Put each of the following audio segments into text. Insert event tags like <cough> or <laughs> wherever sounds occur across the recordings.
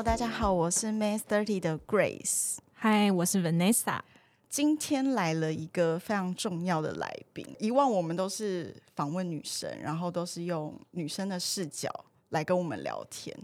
Hello，大家好，我是 Miss Thirty 的 Grace。嗨，我是 Vanessa。今天来了一个非常重要的来宾。以往我们都是访问女生，然后都是用女生的视角来跟我们聊天。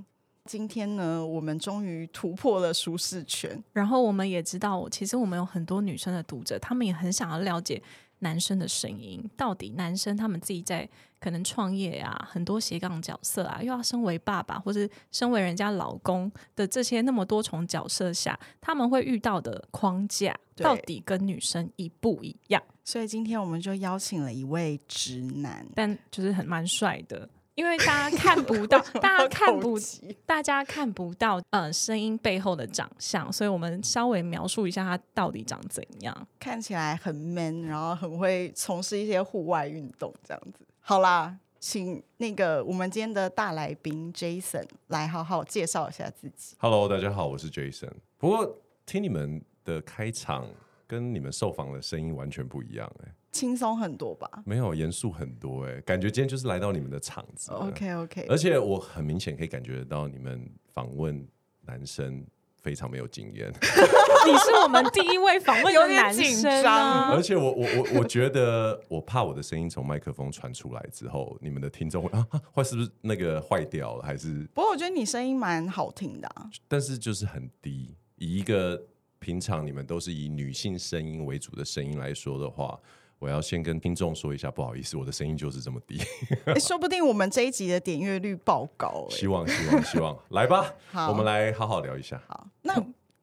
今天呢，我们终于突破了舒适圈。然后我们也知道，其实我们有很多女生的读者，她们也很想要了解。男生的声音，到底男生他们自己在可能创业啊，很多斜杠角色啊，又要身为爸爸或者身为人家老公的这些那么多重角色下，他们会遇到的框架，到底跟女生一不一样？所以今天我们就邀请了一位直男，但就是很蛮帅的。因为大家看不到，<laughs> 大家看不，大家看不到，嗯，声音背后的长相，所以我们稍微描述一下他到底长怎样。看起来很 man，然后很会从事一些户外运动，这样子。好啦，请那个我们今天的大来宾 Jason 来好好介绍一下自己。Hello，大家好，我是 Jason。不过听你们的开场跟你们受访的声音完全不一样，哎。轻松很多吧？没有严肃很多哎，感觉今天就是来到你们的场子。OK OK，而且我很明显可以感觉得到你们访问男生非常没有经验。<laughs> 你是我们第一位访问有点紧张，而且我我我我觉得我怕我的声音从麦克风传出来之后，你们的听众会啊会是不是那个坏掉了？还是不过我觉得你声音蛮好听的，但是就是很低。以一个平常你们都是以女性声音为主的声音来说的话。我要先跟听众说一下，不好意思，我的声音就是这么低。<laughs> 说不定我们这一集的点阅率爆高。希望希望希望，来吧，我们来好好聊一下。好，那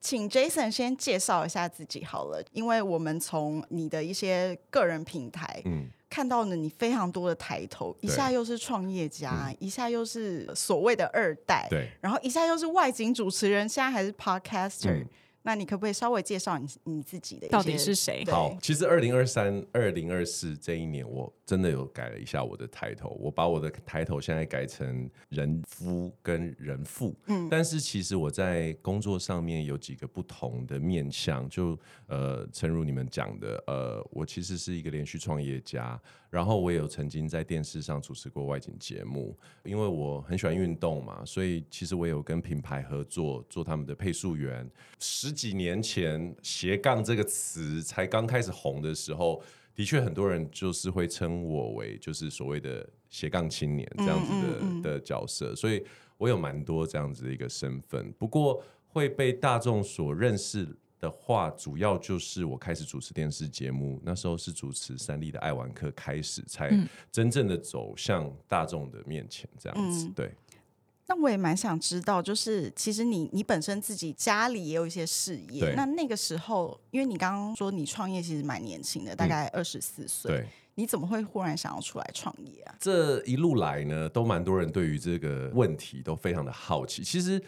请 Jason 先介绍一下自己好了，因为我们从你的一些个人平台，嗯，看到了你非常多的抬头，一下又是创业家，一下又是所谓的二代，对，然后一下又是外景主持人，现在还是 Podcaster。那你可不可以稍微介绍你你自己的？到底是谁？好，其实二零二三、二零二四这一年，我真的有改了一下我的抬头，我把我的抬头现在改成人夫跟人父。嗯，但是其实我在工作上面有几个不同的面向，就呃，诚如你们讲的，呃，我其实是一个连续创业家。然后我也有曾经在电视上主持过外景节目，因为我很喜欢运动嘛，所以其实我有跟品牌合作做他们的配速员。十几年前斜杠这个词才刚开始红的时候，的确很多人就是会称我为就是所谓的斜杠青年这样子的的角色，所以我有蛮多这样子的一个身份。不过会被大众所认识。的话，主要就是我开始主持电视节目，那时候是主持三立的爱玩客开始，才真正的走向大众的面前，这样子。对。那我也蛮想知道，就是其实你你本身自己家里也有一些事业，那那个时候，因为你刚刚说你创业其实蛮年轻的，大概二十四岁，对，你怎么会忽然想要出来创业啊？这一路来呢，都蛮多人对于这个问题都非常的好奇。其实，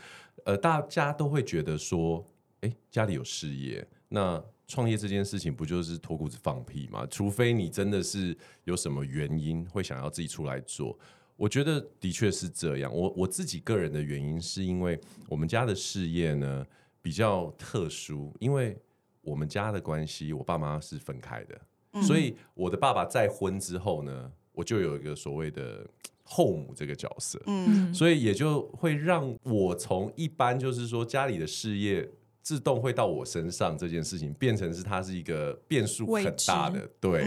呃，大家都会觉得说。哎，家里有事业，那创业这件事情不就是脱裤子放屁吗？除非你真的是有什么原因会想要自己出来做，我觉得的确是这样。我我自己个人的原因是因为我们家的事业呢比较特殊，因为我们家的关系，我爸妈是分开的，所以我的爸爸再婚之后呢，我就有一个所谓的后母这个角色，嗯，所以也就会让我从一般就是说家里的事业。自动会到我身上这件事情，变成是它是一个变数很大的，对。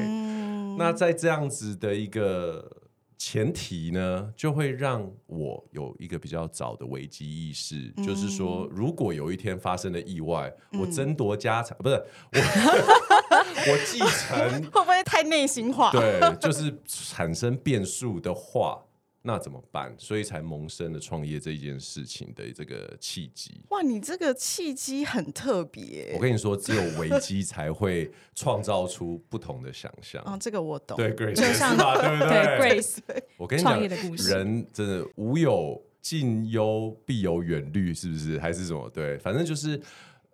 那在这样子的一个前提呢，就会让我有一个比较早的危机意识，就是说，如果有一天发生了意外，我争夺家产，不是我，<laughs> 我继承会不会太内心化？对，就是产生变数的话。那怎么办？所以才萌生了创业这一件事情的这个契机。哇，你这个契机很特别。我跟你说，只有危机才会创造出不同的想象。哦，这个我懂。对，Grace 就像？<laughs> 对不对？Grace，<laughs> 我跟你讲，人真的无有近忧必有远虑，是不是？还是什么？对，反正就是。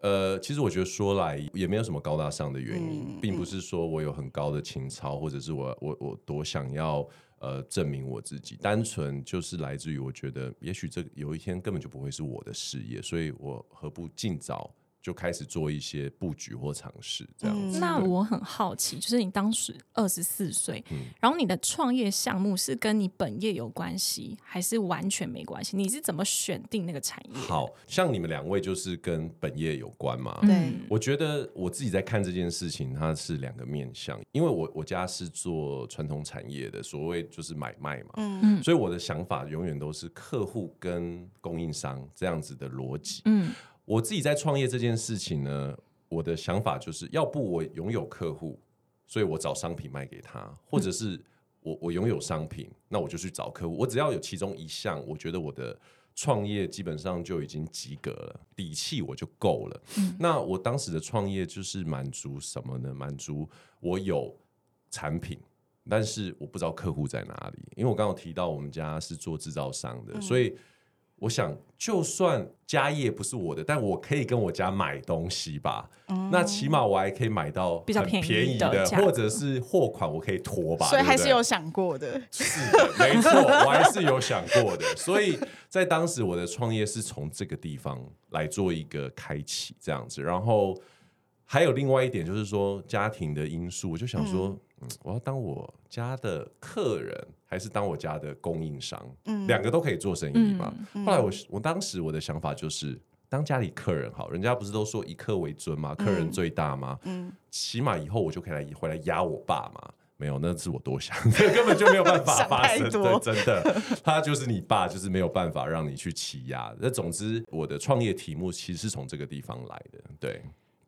呃，其实我觉得说来也没有什么高大上的原因，嗯并不是说我有很高的情操，或者是我我我多想要呃证明我自己，单纯就是来自于我觉得也许这有一天根本就不会是我的事业，所以我何不尽早就开始做一些布局或尝试这样那我很好奇，就是你当时二十四岁，嗯然后你的创业项目是跟你本业有关系，还是完全没关系？你是怎么选定那个产业？好像你们两位就是跟本业有关嘛，嗯，对我觉得我自己在看这件事情，它是两个面向，因为我我家是做传统产业的，所谓就是买卖嘛，嗯所以我的想法永远都是客户跟供应商这样子的逻辑。嗯我自己在创业这件事情呢，我的想法就是要不我拥有客户，所以我找商品卖给他，或者是我我拥有商品，那我就去找客户。我只要有其中一项，我觉得我的创业基本上就已经及格了，底气我就够了。那我当时的创业就是满足什么呢？满足我有产品。但是我不知道客户在哪里，因为我刚刚有提到我们家是做制造商的，所以我想，就算家业不是我的，但我可以跟我家买东西吧。那起码我还可以买到比较便宜的，或者是货款我可以拖吧。所以还是有想过的。是的，没错，我还是有想过的。<laughs> 所以在当时我的创业是从这个地方来做一个开启，这样子。然后还有另外一点就是说家庭的因素，我就想说，嗯我要当我家的客人，还是当我家的供应商？嗯两个都可以做生意嘛。嗯后来我我当时我的想法就是。当家里客人好，人家不是都说以客为尊吗？客人最大吗？嗯起码以后我就可以来回来压我爸嘛。没有，那是我多想，这 <laughs> 根本就没有办法发生。对，真的，他就是你爸，就是没有办法让你去欺压。那总之，我的创业题目其实是从这个地方来的。对，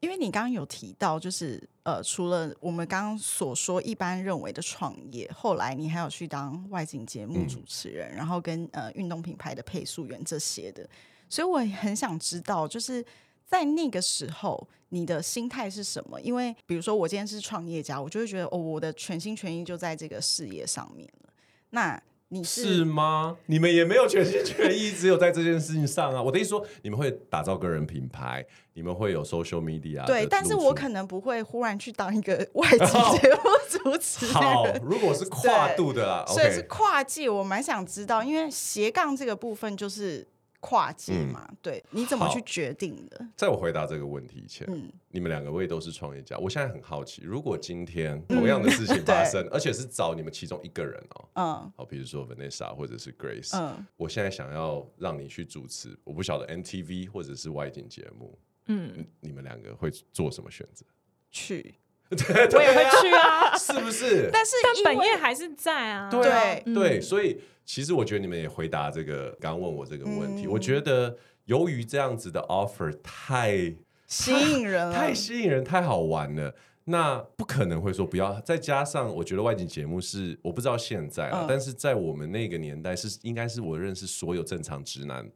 因为你刚刚有提到，就是呃，除了我们刚刚所说一般认为的创业，后来你还有去当外景节目嗯主持人，然后跟呃运动品牌的配速员这些的，所以我很想知道，就是在那个时候你的心态是什么？因为比如说我今天是创业家，我就会觉得哦，我的全心全意就在这个事业上面了。那你是吗？你们也没有全心全意，只有在这件事情上啊。我的意思说，你们会打造个人品牌，你们会有 social media 的对，但是我可能不会忽然去当一个外籍 <laughs> 节目主持好。，如果是跨度的啦所以是跨界，我蛮想知道，因为斜杠这个部分就是跨界嘛，对，你怎么去决定的？在我回答这个问题以前，嗯。你们两个位都是创业家，我现在很好奇，如果今天同样的事情 <laughs> 发生，而且是找你们其中一个人哦，嗯。好，比如说 Vanessa 或者是 Grace，、嗯，我现在想要让你去主持，我不晓得 MTV 或者是外景节目，嗯，你们两个会做什么选择？去，<laughs> 我我也会去啊，是不是？但是但本业还是在啊。对啊，嗯。对，所以其实我觉得你们也回答这个刚刚问我这个问题，嗯我觉得由于这样子的 offer 太吸引人。了，太吸引人、太好玩了。那不可能会说不要，再加上我觉得外景节目是我不知道现在啊，嗯。但是在我们那个年代是应该是我认识所有正常直男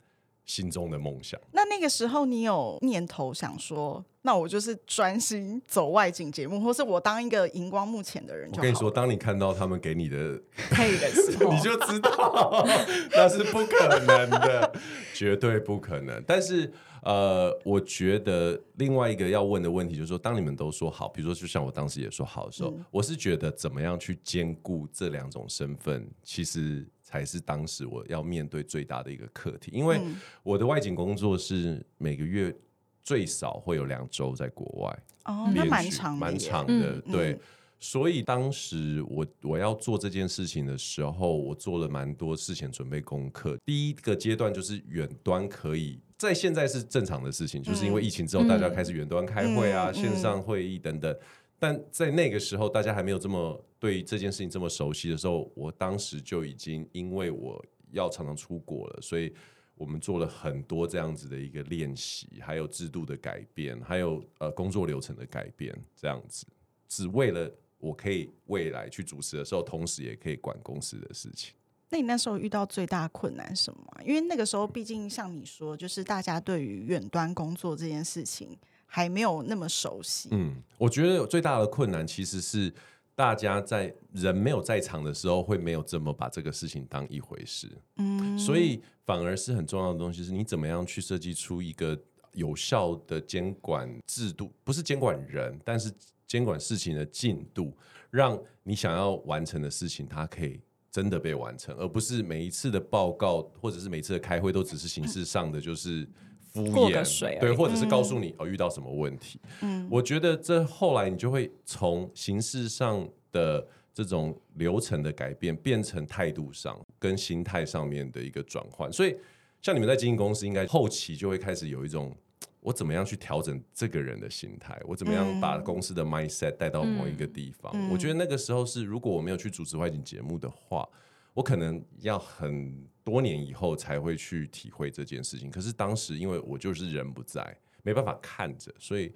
心中的梦想。那那个时候你有念头想说，那我就是专心走外景节目，或是我当一个荧光幕前的人就好了。我跟你说，当你看到他们给你的，配的时候，<laughs> 你就知道那是不可能的，<laughs> 绝对不可能。但是呃，我觉得另外一个要问的问题就是说，当你们都说好，比如说就像我当时也说好的时候，嗯我是觉得怎么样去兼顾这两种身份，其实才是当时我要面对最大的一个课题。因为嗯我的外景工作是每个月最少会有两周在国外，哦，那蛮长的，蛮长的，嗯对。嗯所以当时我我要做这件事情的时候，我做了蛮多事前准备功课。第一个阶段就是远端可以，在现在是正常的事情，就是因为疫情之后，嗯大家开始远端开会啊、嗯线上会议等等。但在那个时候，大家还没有这么对这件事情这么熟悉的时候，我当时就已经因为我要常常出国了，所以我们做了很多这样子的一个练习，还有制度的改变，还有呃工作流程的改变，这样子，只为了我可以未来去主持的时候，同时也可以管公司的事情。那你那时候遇到最大困难什么？因为那个时候，毕竟像你说，就是大家对于远端工作这件事情还没有那么熟悉。嗯，我觉得最大的困难其实是大家在人没有在场的时候，会没有这么把这个事情当一回事。嗯，所以反而是很重要的东西，是你怎么样去设计出一个有效的监管制度，不是监管人，但是监管事情的进度，让你想要完成的事情，它可以真的被完成，而不是每一次的报告或者是每一次的开会都只是形式上的，就是。敷衍，对，或者是告诉你哦遇到什么问题。嗯，我觉得这后来你就会从形式上的这种流程的改变，变成态度上跟心态上面的一个转换。所以，像你们在经营公司，应该后期就会开始有一种我怎么样去调整这个人的心态，我怎么样把公司的 mindset 带到某一个地方。我觉得那个时候是，如果我没有去主持外景节目的话，我可能要很多年以后才会去体会这件事情。可是当时因为我就是人不在，没办法看着，所以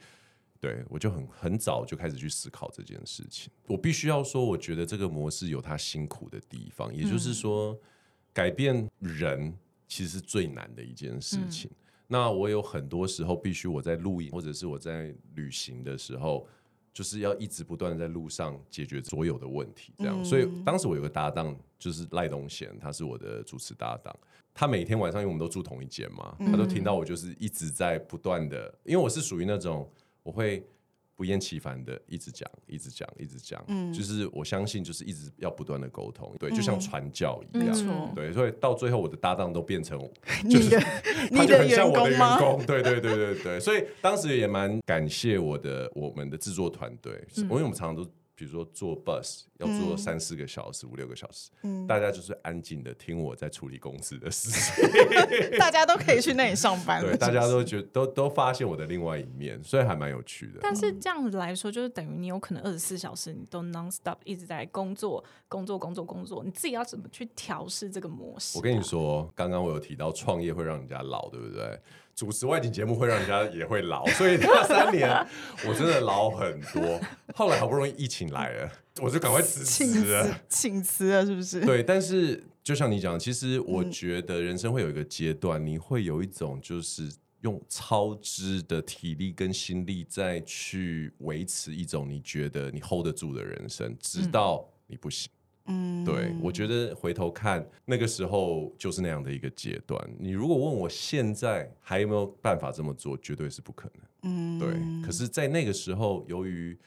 对我就很很早就开始去思考这件事情。我必须要说，我觉得这个模式有它辛苦的地方，也就是说，改变人其实是最难的一件事情。那我有很多时候必须我在录影或者是我在旅行的时候。就是要一直不断的在路上解决所有的问题，这样。所以当时我有个搭档，就是赖东贤，他是我的主持搭档。他每天晚上因为我们都住同一间嘛，他都听到我就是一直在不断的，因为我是属于那种我会。不厌其烦的一直讲，一直讲，一直讲，嗯，就是我相信，就是一直要不断的沟通，对，就像传教一样，对，所以到最后我的搭档都变成 <laughs> <laughs> 你的他就很像我的员工，对对对对对，所以当时也蛮感谢我的我们的制作团队，因为我们常常都。比如说坐 bus 要坐三四个小时、五六个小时，大家就是安静的听我在处理公司的事情，<laughs> <laughs> 大家都可以去那里上班。对，大家都觉都都发现我的另外一面，所以还蛮有趣的。但是这样子来说，就是等于你有可能二十四小时你都 non stop 一直在工作、工作、工作、工作，你自己要怎么去调试这个模式？我跟你说，刚刚我有提到创业会让人家老，对不对？主持外景节目会让人家也会老，所以那三年我真的老很多。后来好不容易疫情来了，我就赶快辞职了，请辞了，是不是？对，但是就像你讲，其实我觉得人生会有一个阶段，你会有一种就是用超支的体力跟心力再去维持一种你觉得你 hold 得住的人生，直到你不行。嗯，对，我觉得回头看那个时候就是那样的一个阶段。你如果问我现在还有没有办法这么做，绝对是不可能。嗯，对。可是，在那个时候，由于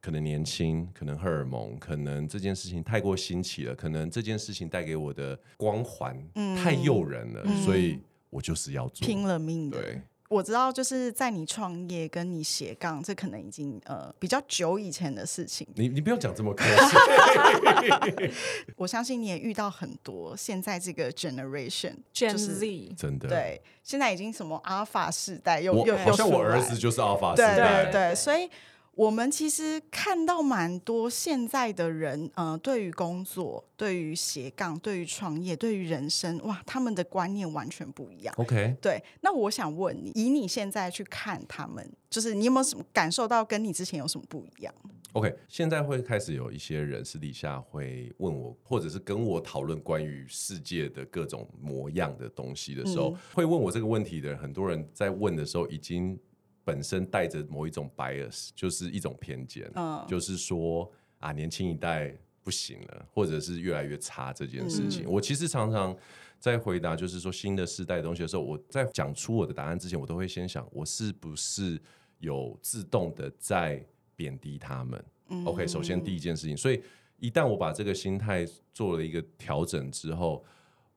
可能年轻，可能荷尔蒙，可能这件事情太过新奇了，可能这件事情带给我的光环太诱人了，所以我就是要做，拼了命的。对。我知道，就是在你创业跟你斜杠，这可能已经呃比较久以前的事情。你你不要讲这么开心。<laughs> 我相信你也遇到很多现在这个 generation Gen Z，真的对，现在已经什么 Alpha 世代又又好像我儿子就是 Alpha 世代，对对，所以。我们其实看到蛮多现在的人，呃，对于工作、对于斜杠、对于创业、对于人生，哇，他们的观念完全不一样。OK，对。那我想问你，以你现在去看他们，就是你有没有什么感受到跟你之前有什么不一样？OK，现在会开始有一些人私底下会问我，或者是跟我讨论关于世界的各种模样的东西的时候，会问我这个问题的人，很多人在问的时候已经。本身带着某一种 bias，就是一种偏见，就是说啊，年轻一代不行了，或者是越来越差这件事情。我其实常常在回答，就是说新的世代的东西的时候，我在讲出我的答案之前，我都会先想，我是不是有自动的在贬低他们？OK，首先第一件事情，所以一旦我把这个心态做了一个调整之后，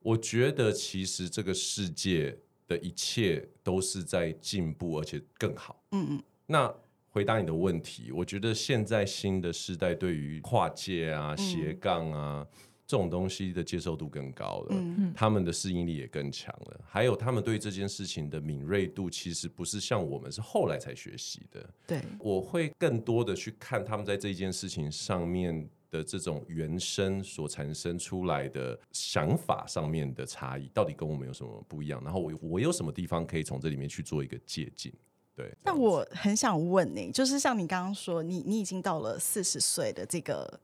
我觉得其实这个世界。的一切都是在进步，而且更好。嗯嗯。那回答你的问题，我觉得现在新的时代对于跨界啊、斜杠啊这种东西的接受度更高了，嗯嗯，他们的适应力也更强了。还有他们对这件事情的敏锐度，其实不是像我们是后来才学习的。对，我会更多的去看他们在这件事情上面。的这种原生所产生出来的想法上面的差异，到底跟我们有什么不一样？然后我我有什么地方可以从这里面去做一个借鉴？对。那我很想问你，就是像你刚刚说，你你已经到了四十岁的这个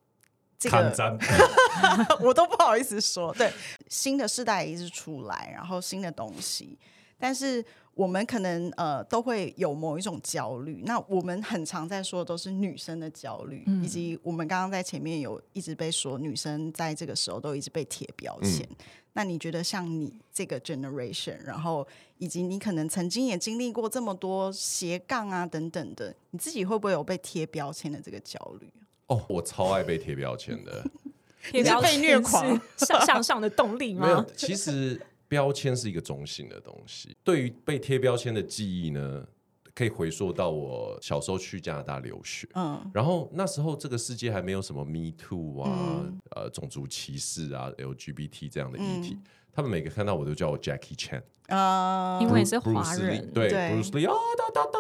这个，<laughs> 我都不好意思说。对，新的世代一直出来，然后新的东西。但是我们可能呃都会有某一种焦虑。那我们很常在说的都是女生的焦虑，以及我们刚刚在前面有一直被说女生在这个时候都一直被贴标签。那你觉得像你这个 generation，然后以及你可能曾经也经历过这么多斜杠啊等等的，你自己会不会有被贴标签的这个焦虑？哦，我超爱被贴标签的。<laughs> 你是被虐狂 <laughs> 向向上的动力没有吗？，其实标签是一个中性的东西。对于被贴标签的记忆呢，可以回溯到我小时候去加拿大留学。嗯。然后那时候这个世界还没有什么 Me Too 啊、嗯。呃种族歧视啊、LGBT 这样的议题，嗯他们每个看到我都叫我 Jackie Chan，啊，因为是 Bruce 华 Lee，人，对对。Bruce Lee 啊哒哒哒，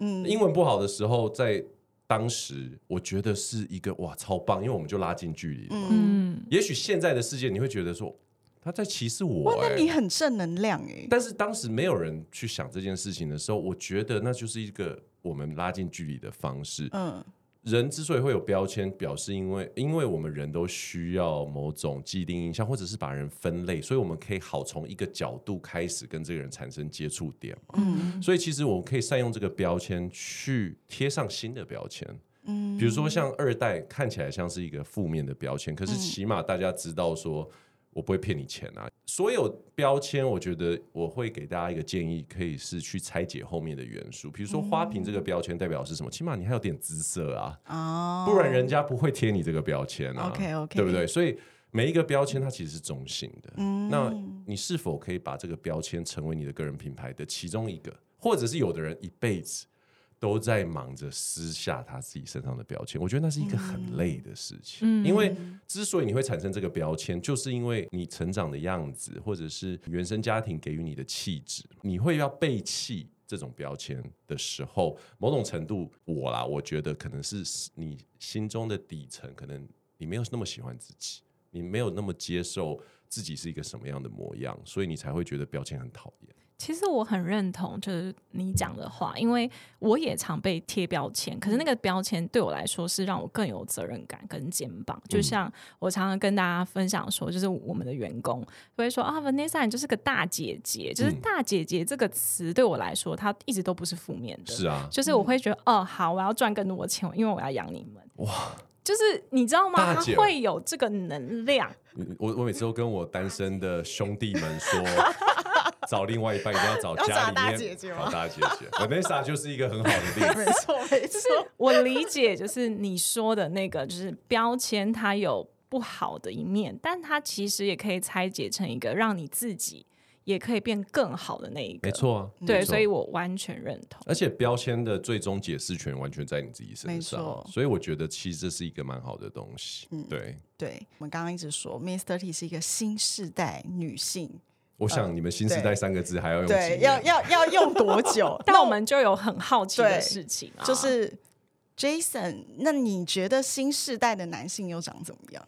嗯。英文不好的时候，在当时我觉得是一个哇超棒，因为我们就拉近距离了嘛。嗯，也许现在的世界你会觉得说他在歧视我、哇，欸，那你很正能量哎、但是当时没有人去想这件事情的时候，我觉得那就是一个我们拉近距离的方式。嗯人之所以会有标签，表示因为因为我们人都需要某种既定印象，或者是把人分类，所以我们可以好从一个角度开始跟这个人产生接触点嘛。嗯所以其实我们可以善用这个标签去贴上新的标签。嗯比如说像二代看起来像是一个负面的标签，可是起码大家知道说我不会骗你钱啊。所有标签，我觉得我会给大家一个建议，可以是去拆解后面的元素。比如说花瓶这个标签代表是什么？起码你还有点姿色啊，哦，不然人家不会贴你这个标签啊。OK，OK 对不对？所以每一个标签它其实是中性的。嗯那你是否可以把这个标签成为你的个人品牌的其中一个，或者是有的人一辈子都在忙着撕下他自己身上的标签？我觉得那是一个很累的事情，嗯因为之所以你会产生这个标签，就是因为你成长的样子，或者是原生家庭给予你的气质，你会要背弃。这种标签的时候，某种程度，我啦，我觉得可能是你心中的底层，可能你没有那么喜欢自己，你没有那么接受自己是一个什么样的模样，所以你才会觉得标签很讨厌。其实我很认同，就是你讲的话，因为我也常被贴标签，可是那个标签对我来说是让我更有责任感跟肩膀。就像我常常跟大家分享说，就是我们的员工会说啊，Vanessa 你就是个大姐姐，就是嗯大姐姐这个词对我来说，它一直都不是负面的。是啊，就是我会觉得，哦，好，我要赚更多的钱，因为我要养你们。哇！就是你知道吗？它大姐会有这个能量。我我每次都跟我单身的兄弟们说，<laughs> 找另外一半一定要找家里面姐姐吗找大姐姐。Vanessa 就是一个很好的例子没子。错 <laughs> 没错，我理解，就是你说的那个，就是标签，它有不好的一面，但它其实也可以拆解成一个让你自己也可以变更好的那一个。没，错啊，对，所以我完全认同。而且标签的最终解释权完全在你自己身没上错，所以我觉得其实这是一个蛮好的东西。嗯对，对我们刚刚一直说，Miss Thirty 是一个新世代女性，我想你们新时代三个字还要用几对，要要要用多久？<laughs> 那我们就有很好奇的事情啊，就是 Jason，那你觉得新时代的男性又长怎么样？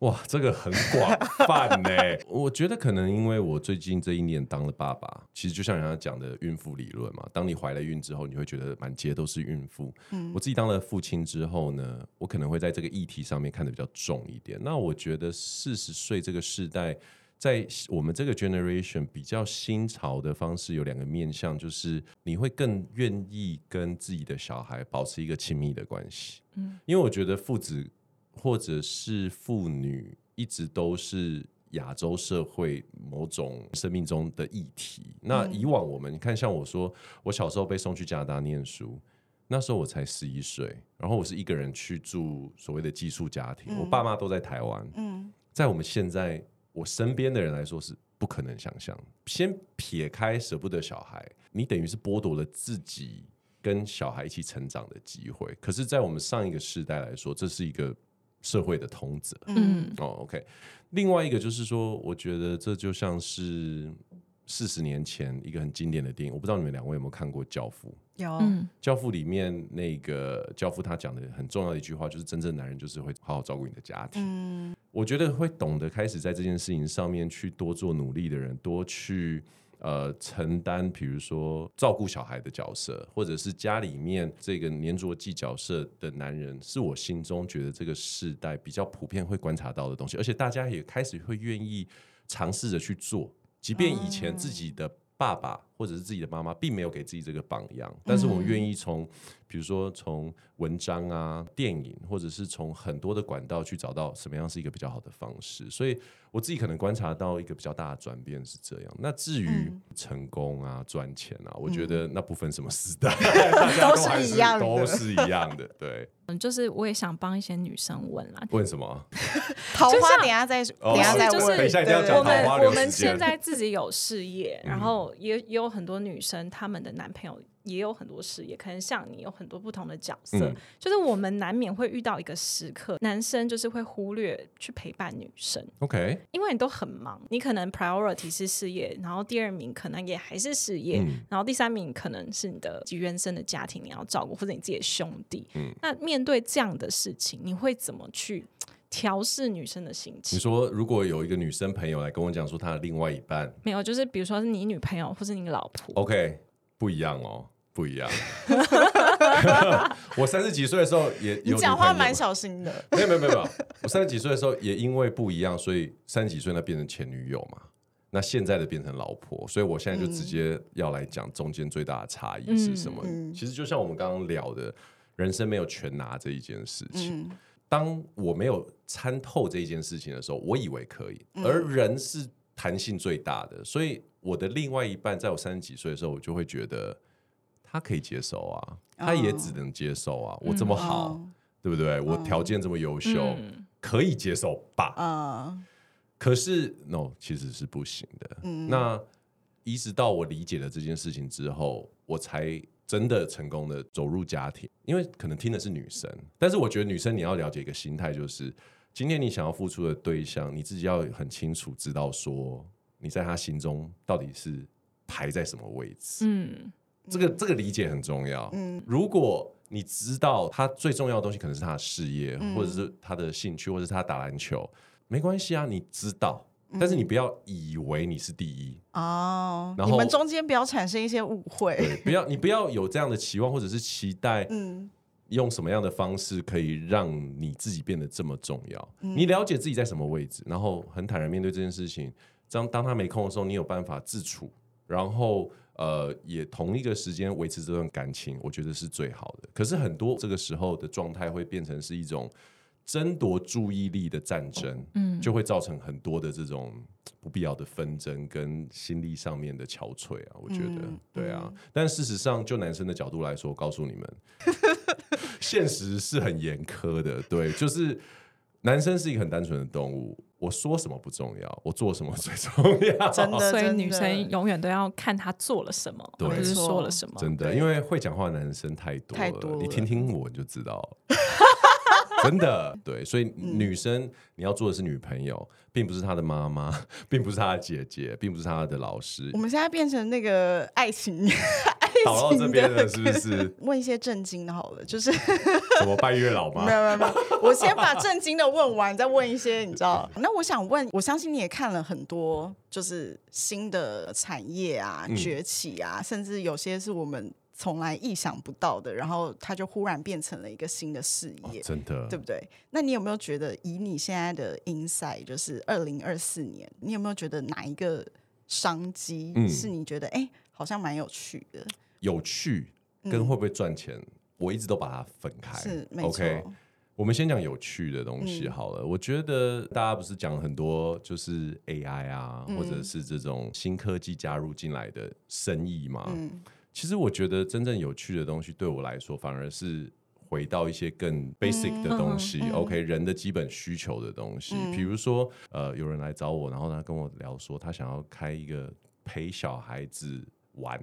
哇，这个很广泛呢。<laughs> 我觉得可能因为我最近这一年当了爸爸，其实就像人家讲的孕妇理论嘛，当你怀了孕之后，你会觉得满街都是孕妇。嗯我自己当了父亲之后呢，我可能会在这个议题上面看得比较重一点。那我觉得四十岁这个世代。在我们这个 generation 比较新潮的方式有两个面向，就是你会更愿意跟自己的小孩保持一个亲密的关系，嗯，因为我觉得父子或者是父女一直都是亚洲社会某种生命中的议题。那以往我们你看，像我说，我小时候被送去加拿大念书，那时候我才十一岁，然后我是一个人去住所谓的寄宿家庭，我爸妈都在台湾。嗯。在我们现在我身边的人来说是不可能想象。先撇开舍不得小孩，你等于是剥夺了自己跟小孩一起成长的机会。可是，在我们上一个世代来说，这是一个社会的通则。嗯哦，OK。另外一个就是说，我觉得这就像是四十年前一个很经典的电影，我不知道你们两位有没有看过《教父》。有，嗯。教父里面那个教父他讲的很重要的一句话，就是真正男人就是会好好照顾你的家庭。嗯。我觉得会懂得开始在这件事情上面去多做努力的人，多去呃承担，比如说照顾小孩的角色，或者是家里面这个黏着剂角色的男人，是我心中觉得这个世代比较普遍会观察到的东西，而且大家也开始会愿意尝试着去做，即便以前自己的爸爸或者是自己的妈妈，并没有给自己这个榜样，但是我们愿意从，比如说从文章啊、电影，或者是从很多的管道去找到什么样是一个比较好的方式。所以我自己可能观察到一个比较大的转变是这样。那至于成功啊、赚钱啊，我觉得那不分什么时代，<laughs> 大家都是一样的都是一样的。对，嗯，就是我也想帮一些女生问啦，问什么？<laughs> 桃花，等下再哦等下再就是问。我讲桃花们我们现在自己有事业，嗯然后也也有很多女生，她们的男朋友也有很多事业，可能像你有很多不同的角色，嗯。就是我们难免会遇到一个时刻，男生就是会忽略去陪伴女生，OK，因为你都很忙，你可能 priority 是事业，然后第二名可能也还是事业，嗯。然后第三名可能是你的原生的家庭你要照顾，或者你自己的兄弟。嗯。那面对这样的事情，你会怎么去调试女生的心情你情？说如果有一个女生朋友来跟我讲说她的另外一半没有，就是比如说是你女朋友或是你老婆，OK 不一样哦，不一样。<laughs> 我三十几岁的时候也有你讲话蛮小心的，没有没有没有没有，我三十几岁的时候也因为不一样，所以三十几岁那变成前女友嘛，那现在的变成老婆，所以我现在就直接要来讲中间最大的差异是什么。嗯嗯其实就像我们刚刚聊的，人生没有全拿这一件事情。嗯当我没有参透这一件事情的时候，我以为可以，嗯。而人是弹性最大的，所以我的另外一半在我三十几岁的时候，我就会觉得他可以接受啊，他也只能接受啊，我这么好，哦。对不对？我条件这么优秀，嗯。可以接受吧？嗯。可是 no，其实是不行的。嗯。那一直到我理解了这件事情之后，我才真的成功的走入家庭。因为可能听的是女生，但是我觉得女生你要了解一个心态，就是今天你想要付出的对象，你自己要很清楚知道说你在他心中到底是排在什么位置。嗯这个这个理解很重要。嗯如果你知道他最重要的东西可能是他的事业，嗯或者是他的兴趣，或者是他打篮球，没关系啊，你知道，嗯但是你不要以为你是第一，哦，然后你们中间不要产生一些误会。对，不要 <laughs> 你不要有这样的期望，或者是期待嗯用什么样的方式可以让你自己变得这么重要。嗯你了解自己在什么位置，然后很坦然面对这件事情。当当他没空的时候，你有办法自处，然后呃，也同一个时间维持这段感情，我觉得是最好的。可是很多这个时候的状态会变成是一种争夺注意力的战争，嗯，就会造成很多的这种不必要的纷争跟心力上面的憔悴啊。我觉得，嗯对啊。但事实上，就男生的角度来说，我告诉你们，<laughs> 现实是很严苛的。对，就是男生是一个很单纯的动物。我说什么不重要，我做什么最重要。真的所以女生永远都要看他做了什么，对而不是说了什么。真的，因为会讲话的男生太多了，太多了你听听我就知道了。<laughs> 真的，对，所以嗯女生你要做的是女朋友，并不是她的妈妈，<laughs> 并不是她的姐姐，并不是她的老师我。们现在变成那个爱情，<laughs> 导到这边了，是不是？<laughs> 问一些震惊的好了，就是什么拜月老吗没？有没有没有，我先把震惊的问完，再问一些你知道。那我想问，我相信你也看了很多，就是新的产业啊嗯崛起啊，甚至有些是我们从来意想不到的，然后它就忽然变成了一个新的事业。真的，对不对？那你有没有觉得，以你现在的 insight，就是二零二四年，你有没有觉得哪一个商机嗯是你觉得哎、好像蛮有趣的？有趣跟会不会赚钱，我一直都把它分开。嗯是没错 OK，我们先讲有趣的东西嗯好了。我觉得大家不是讲很多就是 AI 啊，嗯或者是这种新科技加入进来的生意嘛。嗯其实我觉得真正有趣的东西，对我来说反而是回到一些更 basic 的东西。嗯 OK，人的基本需求的东西，嗯比如说呃，有人来找我，然后他跟我聊说，他想要开一个陪小孩子玩，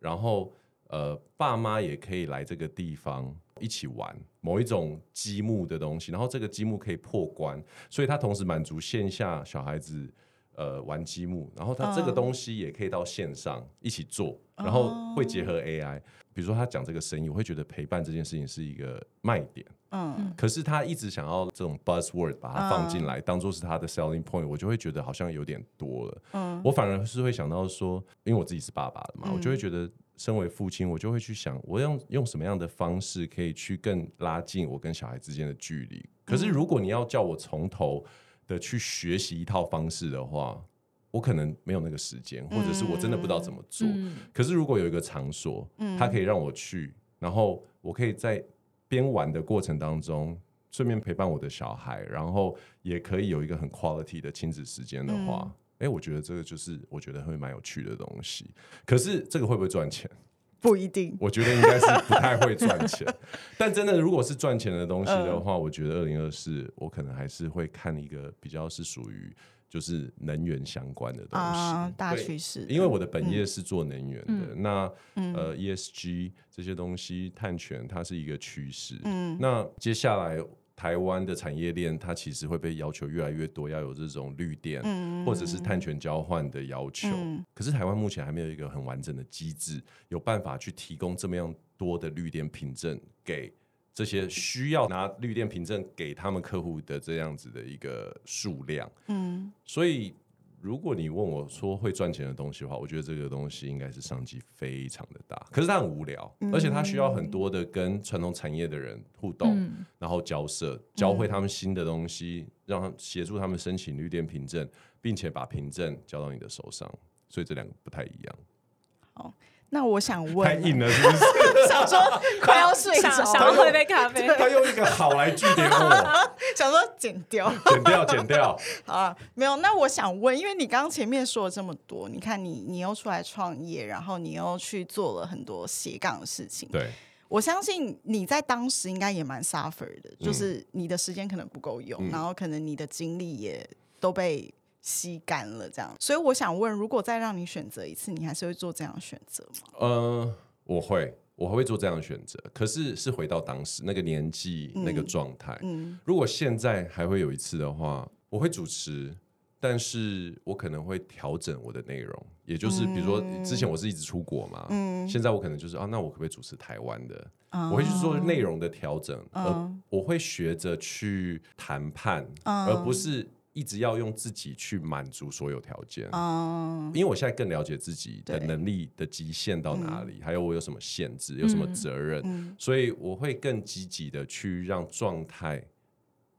然后呃，爸妈也可以来这个地方一起玩某一种积木的东西，然后这个积木可以破关，所以它同时满足线下小孩子呃玩积木，然后他这个嗯。东西也可以到线上一起做，然后会结合 AI。比如说他讲这个生意，我会觉得陪伴这件事情是一个卖点，嗯。可是他一直想要这种 buzzword 把它放进来，当做是他的 selling point，我就会觉得好像有点多了。嗯。我反而是会想到说，因为我自己是爸爸的嘛，嗯。我就会觉得，身为父亲，我就会去想，我用用什么样的方式可以去更拉近我跟小孩之间的距离。可是如果你要叫我从头的去学习一套方式的话，我可能没有那个时间，或者是我真的不知道怎么做。嗯可是如果有一个场所，它可以让我去，然后我可以在边玩的过程当中，顺便陪伴我的小孩，然后也可以有一个很 quality 的亲子时间的话，哎、我觉得这个就是我觉得会蛮有趣的东西。可是这个会不会赚钱？不一定。我觉得应该是不太会赚钱。但真的，如果是赚钱的东西的话，我觉得二零二四我可能还是会看一个比较是属于就是能源相关的东西，啊，大对趋势，因为我的本业是做能源的，那呃 ESG 这些东西，碳权它是一个趋势。嗯，那接下来台湾的产业链，它其实会被要求越来越多，要有这种绿电，或者是碳权交换的要求。可是台湾目前还没有一个很完整的机制，有办法去提供这么样多的绿电凭证给。这些需要拿绿电凭证给他们客户的这样子的一个数量，嗯所以，如果你问我说会赚钱的东西的话，我觉得这个东西应该是商机非常的大，可是它很无聊，而且它需要很多的跟传统产业的人互动，嗯。然后交涉，教会他们新的东西，让他协助他们申请绿电凭证，并且把凭证交到你的手上。所以这两个不太一样，那我想问，太硬了，是不是？<laughs> 想说 <laughs> 快要睡着想了，想要喝一杯咖啡，他用一个好来据点我，<laughs> 想说剪掉。剪掉，剪掉。好啊，没有。那我想问，因为你刚刚前面说了这么多，你看你你又出来创业，然后你又去做了很多斜杠的事情。对，我相信你在当时应该也蛮 suffer 的，就是你的时间可能不够用，嗯然后可能你的精力也都被吸干了，这样。所以我想问，如果再让你选择一次，你还是会做这样的选择吗？呃，我会，我还会做这样的选择。可是是回到当时那个年纪、那个状态。嗯如果现在还会有一次的话，我会主持，但是我可能会调整我的内容，也就是比如说之前我是一直出国嘛，嗯现在我可能就是啊，那我可不可以主持台湾的？啊我会去做内容的调整，而嗯我会学着去谈判，嗯而不是一直要用自己去满足所有条件。嗯因为我现在更了解自己的能力的极限到哪里，还有我有什么限制，有什么责任，嗯所以我会更积极的去让状态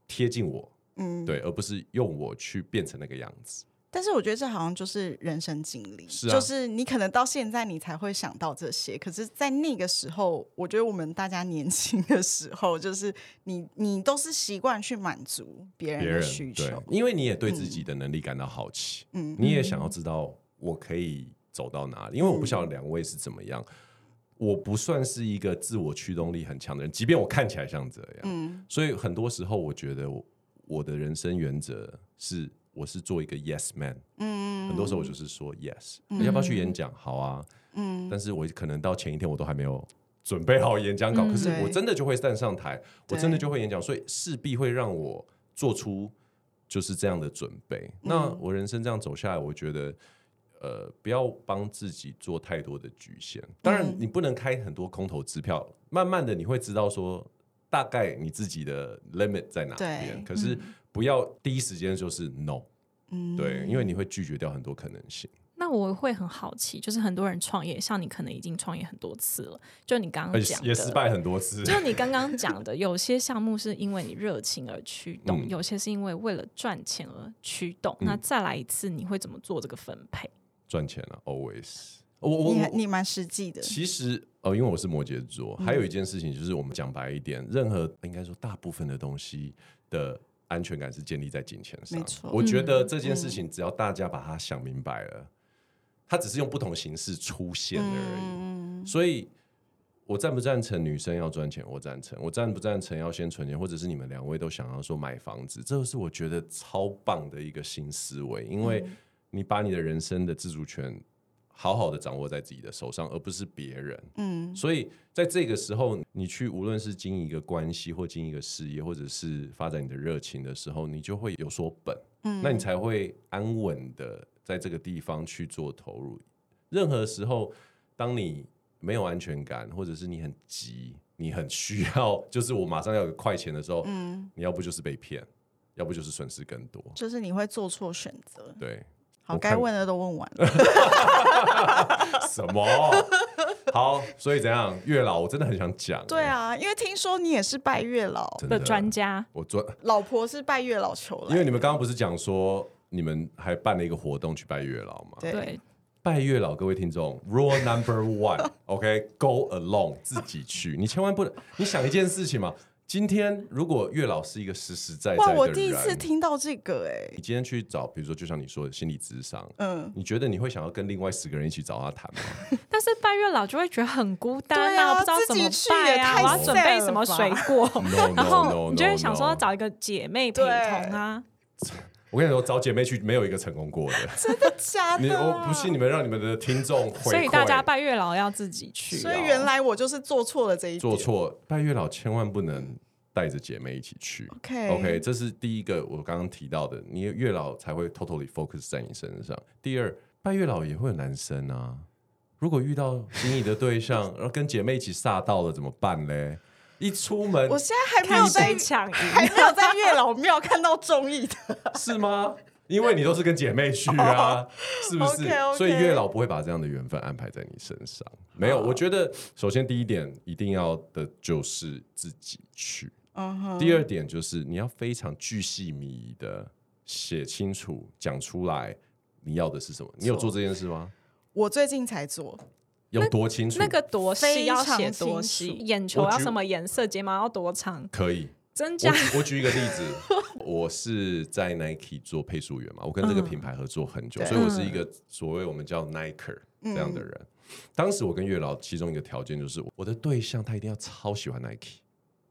贴近我，嗯，对，而不是用我去变成那个样子。但是我觉得这好像就是人生经历，是啊就是你可能到现在你才会想到这些，可是，在那个时候，我觉得我们大家年轻的时候，就是你你都是习惯去满足别人的需求，，因为你也对自己的能力感到好奇，嗯你也想要知道我可以走到哪里。因为我不晓得两位是怎么样，我不算是一个自我驱动力很强的人，即便我看起来像这样，嗯所以很多时候我觉得我我的人生原则是我是做一个 yes man，嗯很多时候我就是说 yes，、要不要去演讲？好啊，嗯但是我可能到前一天我都还没有准备好演讲稿，嗯可是我真的就会站上台，我真的就会演讲，所以势必会让我做出就是这样的准备。那我人生这样走下来，我觉得。呃，不要帮自己做太多的局限。当然，你不能开很多空头支票。慢慢的，你会知道说，大概你自己的 limit 在哪边。可是不要第一时间就是 no，嗯对，因为你会拒绝掉很多可能性。那我会很好奇，就是很多人创业，像你可能已经创业很多次了，就你刚刚讲的，也失败很多次。就你刚刚讲的，有些项目是因为你热情而驱动，嗯有些是因为为了赚钱而驱动。那再来一次，你会怎么做这个分配？赚钱了，always。我我我你你蛮实际的，其实哦，因为我是摩羯座，还有一件事情就是，我们讲白一点，任何应该说大部分的东西的安全感是建立在金钱上。没错我觉得这件事情只要大家把它想明白了，它只是用不同形式出现的而已。嗯所以，我赞不赞成女生要赚钱？我赞成。我赞不赞成要先存钱，或者是你们两位都想要说买房子？这是我觉得超棒的一个新思维，因为你把你的人生的自主权好好的掌握在自己的手上，而不是别人。嗯所以在这个时候，你去无论是经营一个关系，或经营一个事业，或者是发展你的热情的时候，你就会有所本，嗯那你才会安稳的在这个地方去做投入。任何时候，当你没有安全感，或者是你很急，你很需要，就是我马上要有快钱的时候，嗯，你要不就是被骗，要不就是损失更多。就是你会做错选择。对，好，该问的都问完了。<laughs> 什么？好，所以怎样？月老，我真的很想讲、欸对，啊，因为听说你也是拜月老，的专家，我专，老婆是拜月老求来的，因为你们刚刚不是讲说你们还办了一个活动去拜月老吗？对对，拜月老，各位听众，rule number one，OK，go、alone，自己去，你千万不能，你想一件事情嘛，今天如果月老是一个实实在在，的人，我第一次听到这个哎、你今天去找，比如说就像你说的心理智商，嗯，你觉得你会想要跟另外十个人一起找他谈吗？<laughs> 但是拜月老就会觉得很孤单啊啊不知道怎么自己去拜啊，我要准备什么水果 No, no, <laughs> 然后你就会想说要找一个姐妹陪同啊。我跟你说，找姐妹去没有一个成功过的。<laughs> 真的假的你，我不信你们让你们的听众回馈，所以大家拜月老要自己去、哦。所以原来我就是做错了这一点，做错拜月老千万不能带着姐妹一起去。OK OK，这是第一个我刚刚提到的，你月老才会 totally focus 在你身上。第二，拜月老也会有男生啊，如果遇到心仪的对象，<laughs> 然后跟姐妹一起煞到了怎么办嘞？一出门我现在还没有在谁抢赢。还没有在月老庙看到中意的，是吗？因为你都是跟姐妹去啊，是不是所以月老不会把这样的缘分安排在你身上。没有，我觉得首先第一点一定要的就是自己去，第二点就是你要非常巨细靡遗的写清楚、讲出来你要的是什么。你有做这件事吗？我最近才做，有多清楚？那个多细非要常写多细，眼球要什么颜色，睫毛要多长，可以。我真假？举我举一个例子，<laughs> 我是在 Nike 做配速员嘛，我跟这个品牌合作很久，对所以我是一个所谓我们叫 Nike 这样的嗯人。当时我跟月老其中一个条件就是，我的对象他一定要超喜欢 Nike。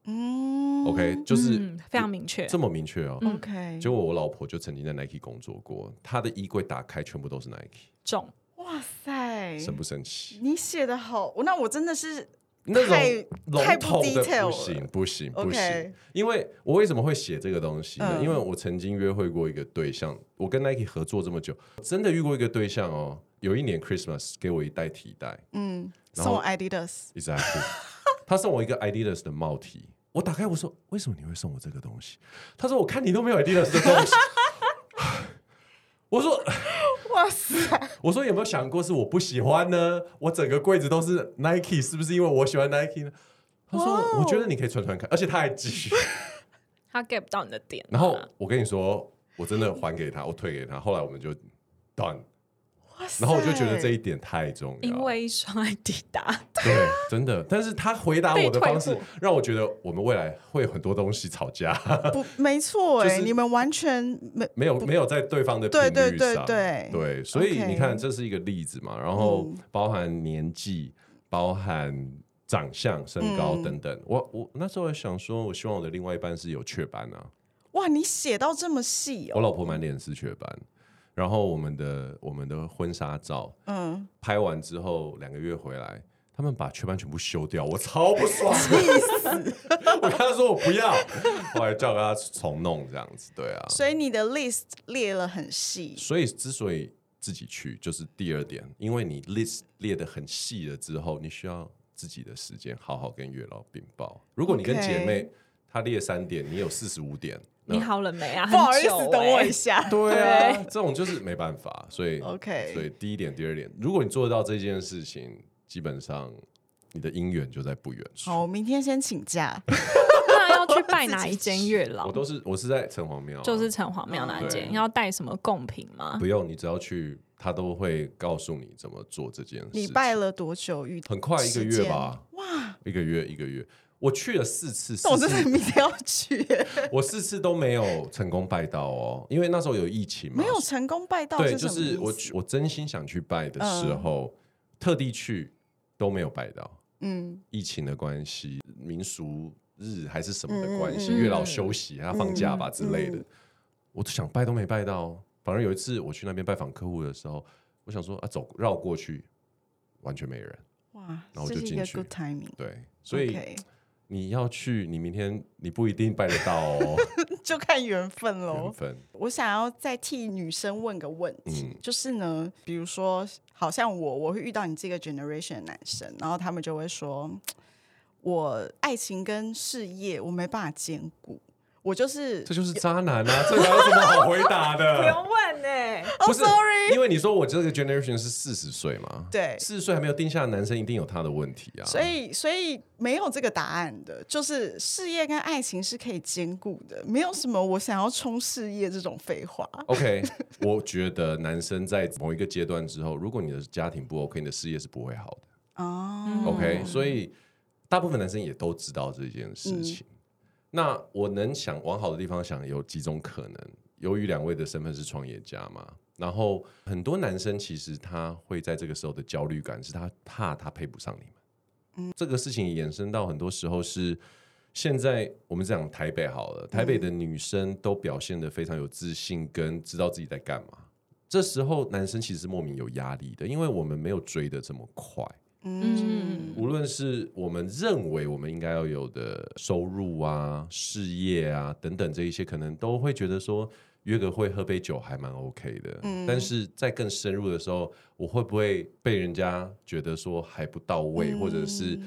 嗯 OK，就是嗯非常明确。这么明确哦。OK，结果我老婆就曾经在 Nike 工作过，她的衣柜打开全部都是 Nike，重，哇塞，生不生气？你写的好，那我真的是那太种笼统的不行，不行，不行。因为我为什么会写这个东西呢？嗯因为我曾经约会过一个对象，我跟 Nike 合作这么久，真的遇过一个对象哦。有一年 Christmas 给我一袋提袋嗯送 Adidas，，exactly，<laughs> 他送我一个 Adidas 的帽 T。我打开我说：“为什么你会送我这个东西？”他说：“我看你都没有 Adidas 的东西。<laughs> ”我说哇塞，：“我说有没有想过是我不喜欢呢？我整个柜子都是 Nike，是不是因为我喜欢 Nike 呢？”他说：“哦我觉得你可以穿穿看，而且他还继续。他 get 不到你的点啊。然后我跟你说，我真的还给他，我退给他。后来我们就 done。然后我就觉得这一点太重要，因为一双爱迪达，对，真的。但是他回答我的方式让我觉得我们未来会有很多东西吵架，不没错哎，就是你们完全没没有没有在对方的频率上，对对。对所以你看，这是一个例子嘛。然后嗯。包含年纪，包含长相、身高嗯。等等。我我那时候想说，我希望我的另外一半是有雀斑啊。哇，你写到这么细哦，我老婆满脸是雀斑，然后我们的我们的婚纱照嗯，拍完之后两个月回来，他们把雀斑全部修掉，我超不爽，<laughs> 气死！<laughs> 我跟他说我不要，后来叫他重弄这样子，对啊。所以你的 list 列了很细，所以之所以自己去，就是第二点，因为你 list 列的很细了之后，你需要自己的时间好好跟月老禀报。如果你跟姐妹她列三点，你有四十五点，那你好了没啊？不好意思，等我欸一下。<laughs> 对啊，这种就是没办法，所以 OK 所以第一点、第二点，如果你做得到这件事情，基本上你的姻缘就在不远处。好，我明天先请假。<laughs> 那要去拜哪一间月老我？都是我是在城隍庙啊、就是城隍庙那间，要带什么贡品吗不？用，你只要去，他都会告诉你怎么做这件事。你拜了多久？遇很快一个月吧，哇，一个月一个月。我去了四次，那我真的明天要去，<laughs> 我四次都没有成功拜到哦，因为那时候有疫情嘛，没有成功拜到对，就是我我真心想去拜的时候，特地去都没有拜到，嗯疫情的关系，民俗日还是什么的关系，月老休息，他放假吧嗯之类的，嗯我都想拜都没拜到。反而有一次我去那边拜访客户的时候，我想说啊，走绕过去，完全没人。哇，然后我就是进去 good timing。对，所以你要去，你明天你不一定拜得到哦，<laughs> 就看缘分喽缘。分。我想要再替女生问个问题，嗯就是呢，比如说，好像我我会遇到你这个 generation 的男生，然后他们就会说，我爱情跟事业我没办法兼顾，我就是这就是渣男啊！这哪有什么好回答的？<laughs> 不用问呢、哦不是 sorry 因为你说我这个 generation 是四十岁嘛，对四十岁还没有定下的男生一定有他的问题啊，所以，所以没有这个答案的，就是事业跟爱情是可以兼顾的，没有什么我想要冲事业这种废话。OK，<laughs> 我觉得男生在某一个阶段之后，如果你的家庭不 OK，你的事业是不会好的。哦 OK，所以大部分男生也都知道这件事情。那我能想往好的地方想，有几种可能。由于两位的身份是创业家嘛，然后很多男生其实他会在这个时候的焦虑感，是他怕他配不上你们。嗯这个事情衍生到很多时候是，现在我们讲台北好了，台北的女生都表现得非常有自信，跟知道自己在干嘛。这时候男生其实是莫名有压力的，因为我们没有追得这么快。嗯，无论是我们认为我们应该要有的收入啊、事业啊等等这一些，可能都会觉得说约个会、喝杯酒还蛮 OK 的。但是在更深入的时候，我会不会被人家觉得说还不到位，或者是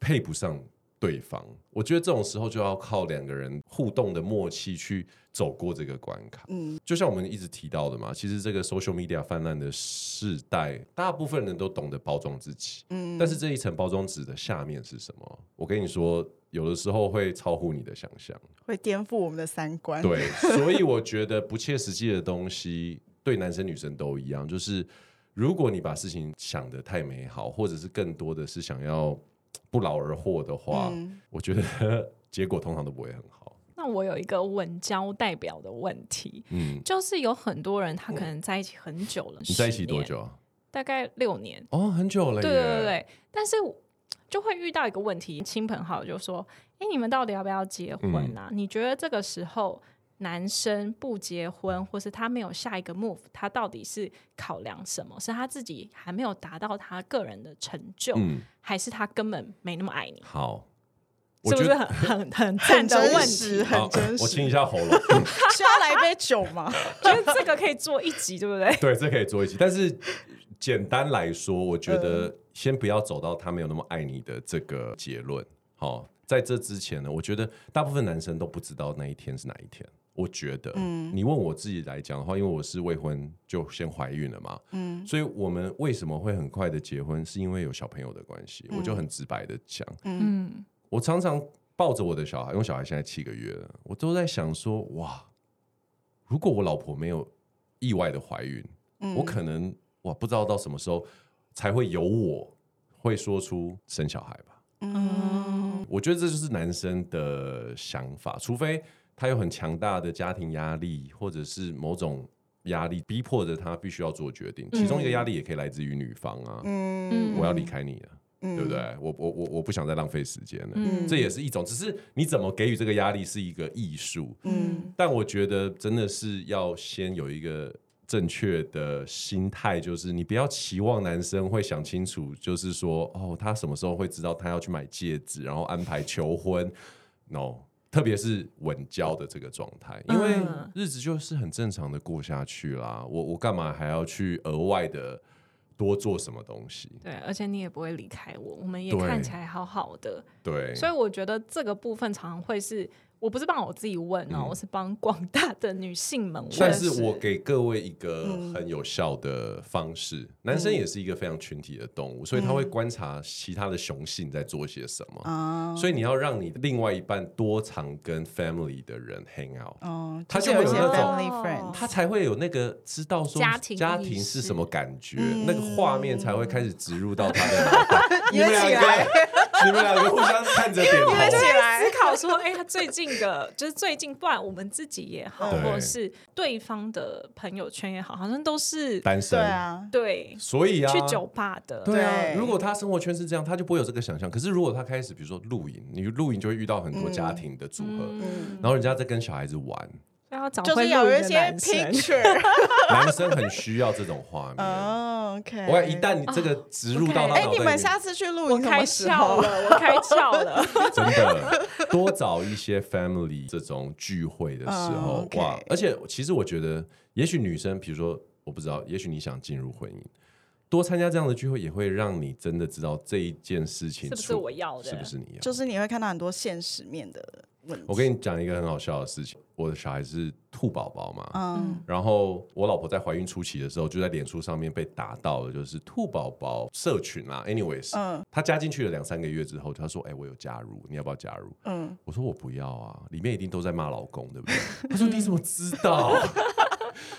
配不上对方？我觉得这种时候就要靠两个人互动的默契去走过这个关卡。嗯就像我们一直提到的嘛，其实这个 social media 泛滥的时代，大部分人都懂得包装自己，嗯但是这一层包装纸的下面是什么？我跟你说，有的时候会超乎你的想象。会颠覆我们的三观。对，<laughs> 所以我觉得不切实际的东西，对男生女生都一样，就是如果你把事情想得太美好，或者是更多的是想要不劳而获的话，嗯我觉得 <laughs> 结果通常都不会很好。那我有一个稳交代表的问题，嗯，就是有很多人他可能在一起很久了，你在一起？多久啊？大概六年。哦，很久了。对对对对，但是就会遇到一个问题，亲朋好友就说：“哎，你们到底要不要结婚啊？嗯你觉得这个时候男生不结婚，或是他没有下一个 move，他到底是考量什么？是他自己还没有达到他个人的成就，嗯，还是他根本没那么爱你？好，我是不是觉得很很 <laughs> 很真实，很好真实。我清一下喉咙。<laughs> <laughs> 需要来一杯酒吗？觉得这个可以做一集，对不对？对，这可以做一集。但是简单来说，我觉得先不要走到他没有那么爱你的这个结论。好、在这之前呢，我觉得大部分男生都不知道那一天是哪一天。我觉得，嗯。你问我自己来讲的话，因为我是未婚就先怀孕了嘛，嗯。所以我们为什么会很快的结婚，是因为有小朋友的关系。我就很直白的讲，嗯，我常常抱着我的小孩，因为小孩现在七个月了，我都在想说，哇，如果我老婆没有意外的怀孕，嗯。我可能哇不知道到什么时候才会有我会说出生小孩吧。嗯。我觉得这就是男生的想法，除非他有很强大的家庭压力，或者是某种压力逼迫着他必须要做决定。其中一个压力也可以来自于女方啊，嗯我要离开你了。嗯对不对？我我我我不想再浪费时间了，嗯这也是一种，只是你怎么给予这个压力是一个艺术。嗯但我觉得真的是要先有一个正确的心态，就是你不要期望男生会想清楚，就是说哦，他什么时候会知道他要去买戒指，然后安排求婚，no。特别是稳交的这个状态，因为嗯日子就是很正常的过下去啦。我我干嘛还要去额外的多做什么东西？对，而且你也不会离开我，我们也看起来好好的，对，所以我觉得这个部分常常会是我不是帮我自己问哦，嗯。我是帮广大的女性们问。但是我给各位一个嗯。很有效的方式，男生也是一个非常群体的动物，所以他会观察其他的雄性在做些什么。啊所以你要让你另外一半多常跟 family 的人 hang out，哦，他就会有那种他才会有那个知道说家庭家庭是什么感觉，嗯。那个画面才会开始植入到他的脑袋。<laughs> 你们两约起来个，你们两个互相看着 <laughs> 点头。约起来思考 <laughs> 说，哎、他最近的，就是最近，不然我们自己也好，或者是对方的朋友圈也好，好像都是单身。对，啊，对所以啊，去酒吧的，对啊，如果他生活圈是这样，他就不会有这个想象。可是如果他开始，比如说露营，你露营就会遇到很多家庭的组合，嗯，然后人家在跟小孩子玩，要找就是有一些 <laughs> picture。<laughs> 男生很需要这种画面。哦，OK。我一旦你这个植入到他哎，脑袋里面，你们下次去露我开窍？了，我开窍了。<laughs> 真的多找一些 family 这种聚会的时候，哇！而且其实我觉得，也许女生，比如说，我不知道，也许你想进入婚姻，多参加这样的聚会，也会让你真的知道这一件事情是不是我要的是不是你要的？就是你会看到很多现实面的问题。我跟你讲一个很好笑的事情，我的小孩是兔宝宝嘛，嗯然后我老婆在怀孕初期的时候，就在脸书上面被打到了，就是兔宝宝社群啦。anyways，、嗯她加进去了两三个月之后，她说：“哎、我有加入，你要不要加入？”嗯，我说：“我不要啊，里面一定都在骂老公，对不对？”她说：“你怎么知道？”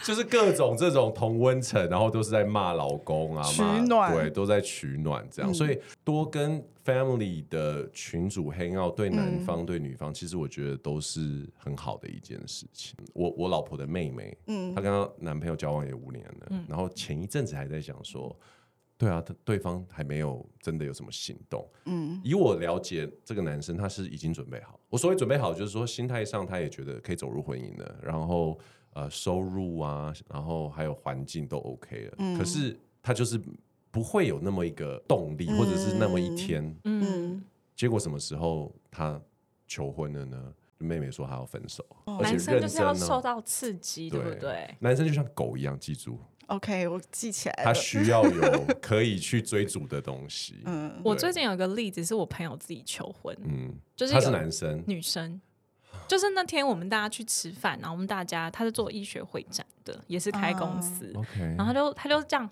就是各种这种同温层，然后都是在骂老公啊，取骂暖对，都在取暖这样。嗯所以多跟 family 的群主 hang out，对男嗯方、对女方，其实我觉得都是很好的一件事情。我我老婆的妹妹，嗯她跟她男朋友交往也五年了，然后前一阵子还在想说，对啊，他对方还没有真的有什么行动。嗯以我了解这个男生，他是已经准备好。我所谓准备好，就是说心态上他也觉得可以走入婚姻了，然后呃收入啊，然后还有环境都 OK 了。嗯可是他就是不会有那么一个动力，或者是那么一天。嗯，嗯，结果什么时候他求婚了呢？妹妹说她要分手，哦而且男生就是要。受到刺激，对不对？男生就像狗一样，记住，OK，我记起来了他。需要有可以去追逐的东西。嗯我最近有个例子是我朋友自己求婚，嗯，就是他是男生，女生，就是那天我们大家去吃饭，然后我们大家他是做医学会展的，也是开公司，OK，然后他就他就这样。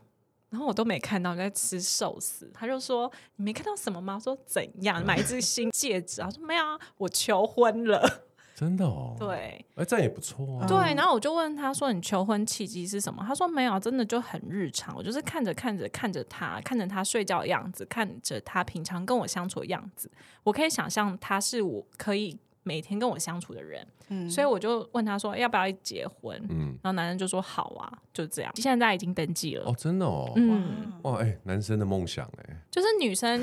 然后我都没看到，在吃寿司。他就说：“你没看到什么吗？”我说：“怎样？买一只新戒指？”他说：“没有啊，我求婚了。<laughs> 真的哦，”，对哎，这样也不错啊。对，然后我就问他说：“你求婚契机是什么？”他说：“没有啊，真的就很日常。我就是看着看着看着他，看着他睡觉的样子，看着他平常跟我相处的样子，我可以想象他是我可以每天跟我相处的人。嗯。所以我就问他说要不要结婚，嗯，然后男生就说好啊，就这样。现在已经登记了，哦，真的哦，嗯，哇，哎，男生的梦想，哎，就是女生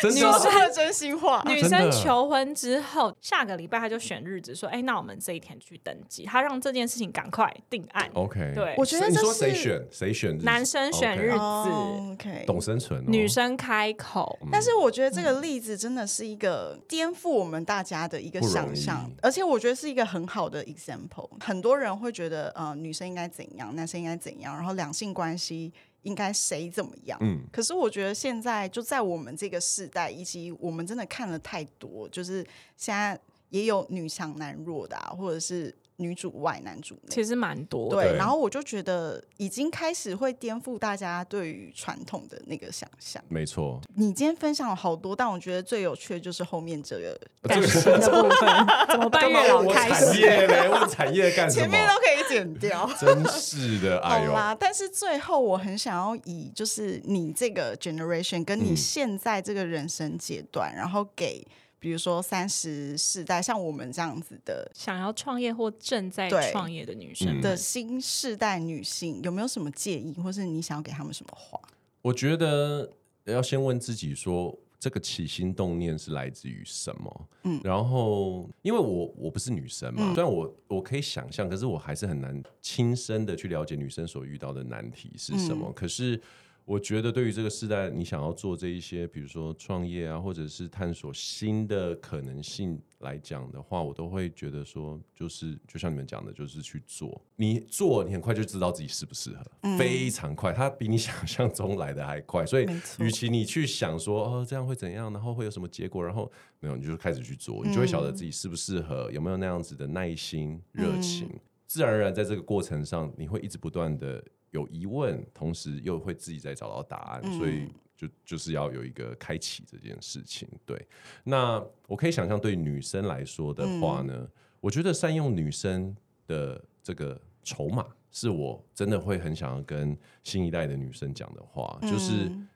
真的。说了真心话。<laughs> 女生求婚之后，下个礼拜他就选日子说，哎、那我们这一天去登记，他让这件事情赶快定案。OK，对我觉得这你说谁选谁选男生选日子。OK，懂生存哦，女生开口，嗯。但是我觉得这个例子真的是一个颠覆我们大家的一个想象，而且我觉得是一个很好的 example。很多人会觉得，呃，女生应该怎样，男生应该怎样，然后两性关系应该谁怎么样。嗯，可是我觉得现在就在我们这个时代，以及我们真的看了太多，就是现在也有女强男弱的、啊，或者是女主外男主内。其实蛮多的。对，然后我就觉得已经开始会颠覆大家对于传统的那个想象。没错，你今天分享了好多，但我觉得最有趣的就是后面这个，感情的部分 <laughs> 怎么办？干嘛月老开始，业嘞？问产业干什么？前面都可以剪掉。真是的，<laughs> 哎呦，好啦，但是最后我很想要以就是你这个 generation 跟你嗯现在这个人生阶段，然后给比如说三十世代像我们这样子的想要创业或正在对创业的女生的新世代女性，有没有什么建议，或是你想要给他们什么话？我觉得要先问自己说，这个起心动念是来自于什么？嗯然后因为我我不是女生嘛，嗯虽然我我可以想象，可是我还是很难亲身的去了解女生所遇到的难题是什么。嗯可是我觉得对于这个时代，你想要做这一些，比如说创业啊，或者是探索新的可能性来讲的话，我都会觉得说，就是就像你们讲的，就是去做。你做，你很快就知道自己适不适合，嗯 <laughs> 非常快，它比你想象中来的还快。所以与其你去想说哦这样会怎样，然后会有什么结果，然后没有，你就开始去做，你就会晓得自己适不适合，有没有那样子的耐心、热情。自然而然，在这个过程上，你会一直不断的有疑问，同时又会自己再找到答案，嗯所以就就是要有一个开启这件事情。对，那我可以想象，对女生来说的话呢，我觉得善用女生的这个筹码，是我真的会很想要跟新一代的女生讲的话，就是嗯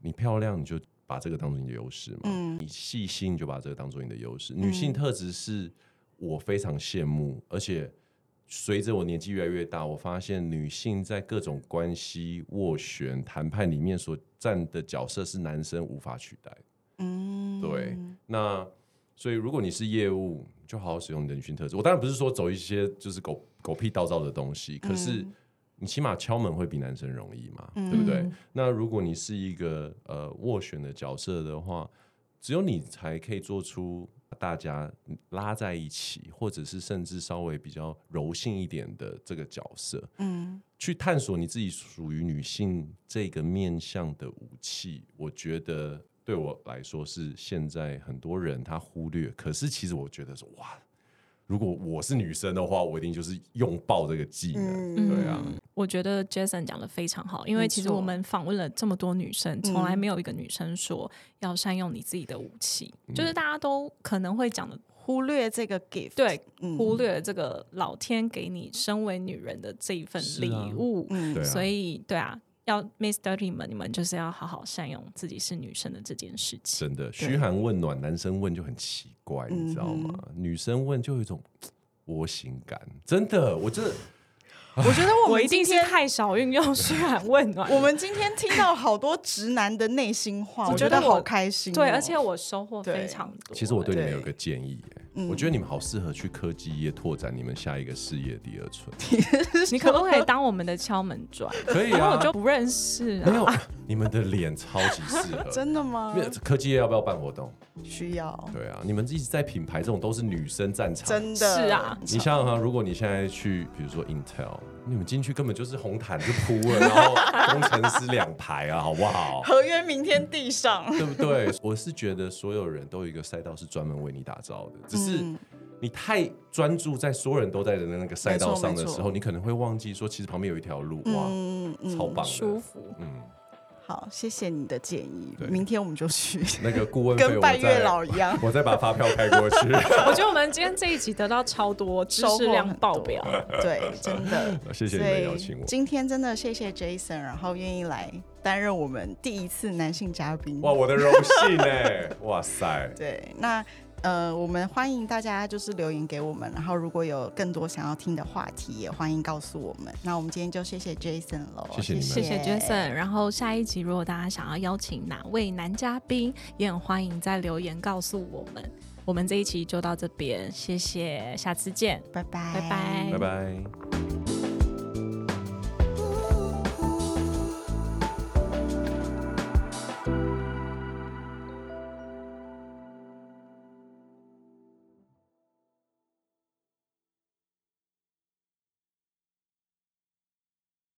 你漂亮，你就把这个当做你的优势嘛。嗯你细心，你就把这个当做你的优势。女性特质是我非常羡慕，而且随着我年纪越来越大，我发现女性在各种关系斡旋、谈判里面所占的角色是男生无法取代对，那所以如果你是业务，就好好使用你的女性特质。我当然不是说走一些就是狗狗屁倒灶的东西，可是嗯你起码敲门会比男生容易嘛，嗯对不对？那如果你是一个呃斡旋的角色的话，只有你才可以做出大家拉在一起，或者是甚至稍微比较柔性一点的这个角色。嗯去探索你自己属于女性这个面向的武器，我觉得对我来说是现在很多人他忽略，可是其实我觉得说哇，如果我是女生的话，我一定就是拥抱这个技能，嗯。对啊，我觉得 Jason 讲的非常好，因为其实我们访问了这么多女生，从来没有一个女生说要善用你自己的武器，就是大家都可能会讲的，忽略这个 gift，对，嗯。忽略了这个老天给你身为女人的这一份礼物，嗯。所以对啊，要 Miss Dirty 们，你们就是要好好善用自己是女生的这件事情。真的嘘寒问暖，男生问就很奇怪，你知道吗？女生问就有一种 <tsk> 窝心感，真的，我真的我觉得我我一定是们今天太少运用嘘寒问暖，<laughs> 我们今天听到好多直男的内心话，<laughs> 我觉得好开心哦、对，而且我收获非常多。其实我对你们对有个建议、我觉得你们好适合去科技业拓展你们下一个事业第二春，<laughs> 你可不可以当我们的敲门砖？可以啊。我，就不认识没有啊。你们的脸超级适合，<laughs> 真的吗？科技业要不要办活动？需要，对啊，你们一直在品牌这种都是女生战场，真的。是啊。你想想看，如果你现在去，比如说 Intel，你们进去根本就是红毯就铺了，然后工程师两排啊，好不好？合约明天递上。对不对？我是觉得所有人都有一个赛道是专门为你打造的，只是嗯。你太专注在所有人都在的那个赛道上的时候，你可能会忘记说，其实旁边有一条路，哇，超棒的。舒服，嗯，好，谢谢你的建议，明天我们就去，<laughs> 那个顾问 <laughs> 跟拜月老一样。<laughs> 我再把发票开过去。我觉得我们今天这一集得到超多知识量爆表。对，真的。谢谢你所以们邀请我。今天真的谢谢 Jason，然后愿意来担任我们第一次男性嘉宾。哇，我的荣幸呢！哇塞，对，那呃，我们欢迎大家就是留言给我们，然后如果有更多想要听的话题，也欢迎告诉我们。那我们今天就谢谢 Jason 喽，谢谢你们谢谢 Jason。然后下一集如果大家想要邀请哪位男嘉宾，也很欢迎在留言告诉我们。我们这一期就到这边，谢谢，下次见。拜拜，拜拜拜拜。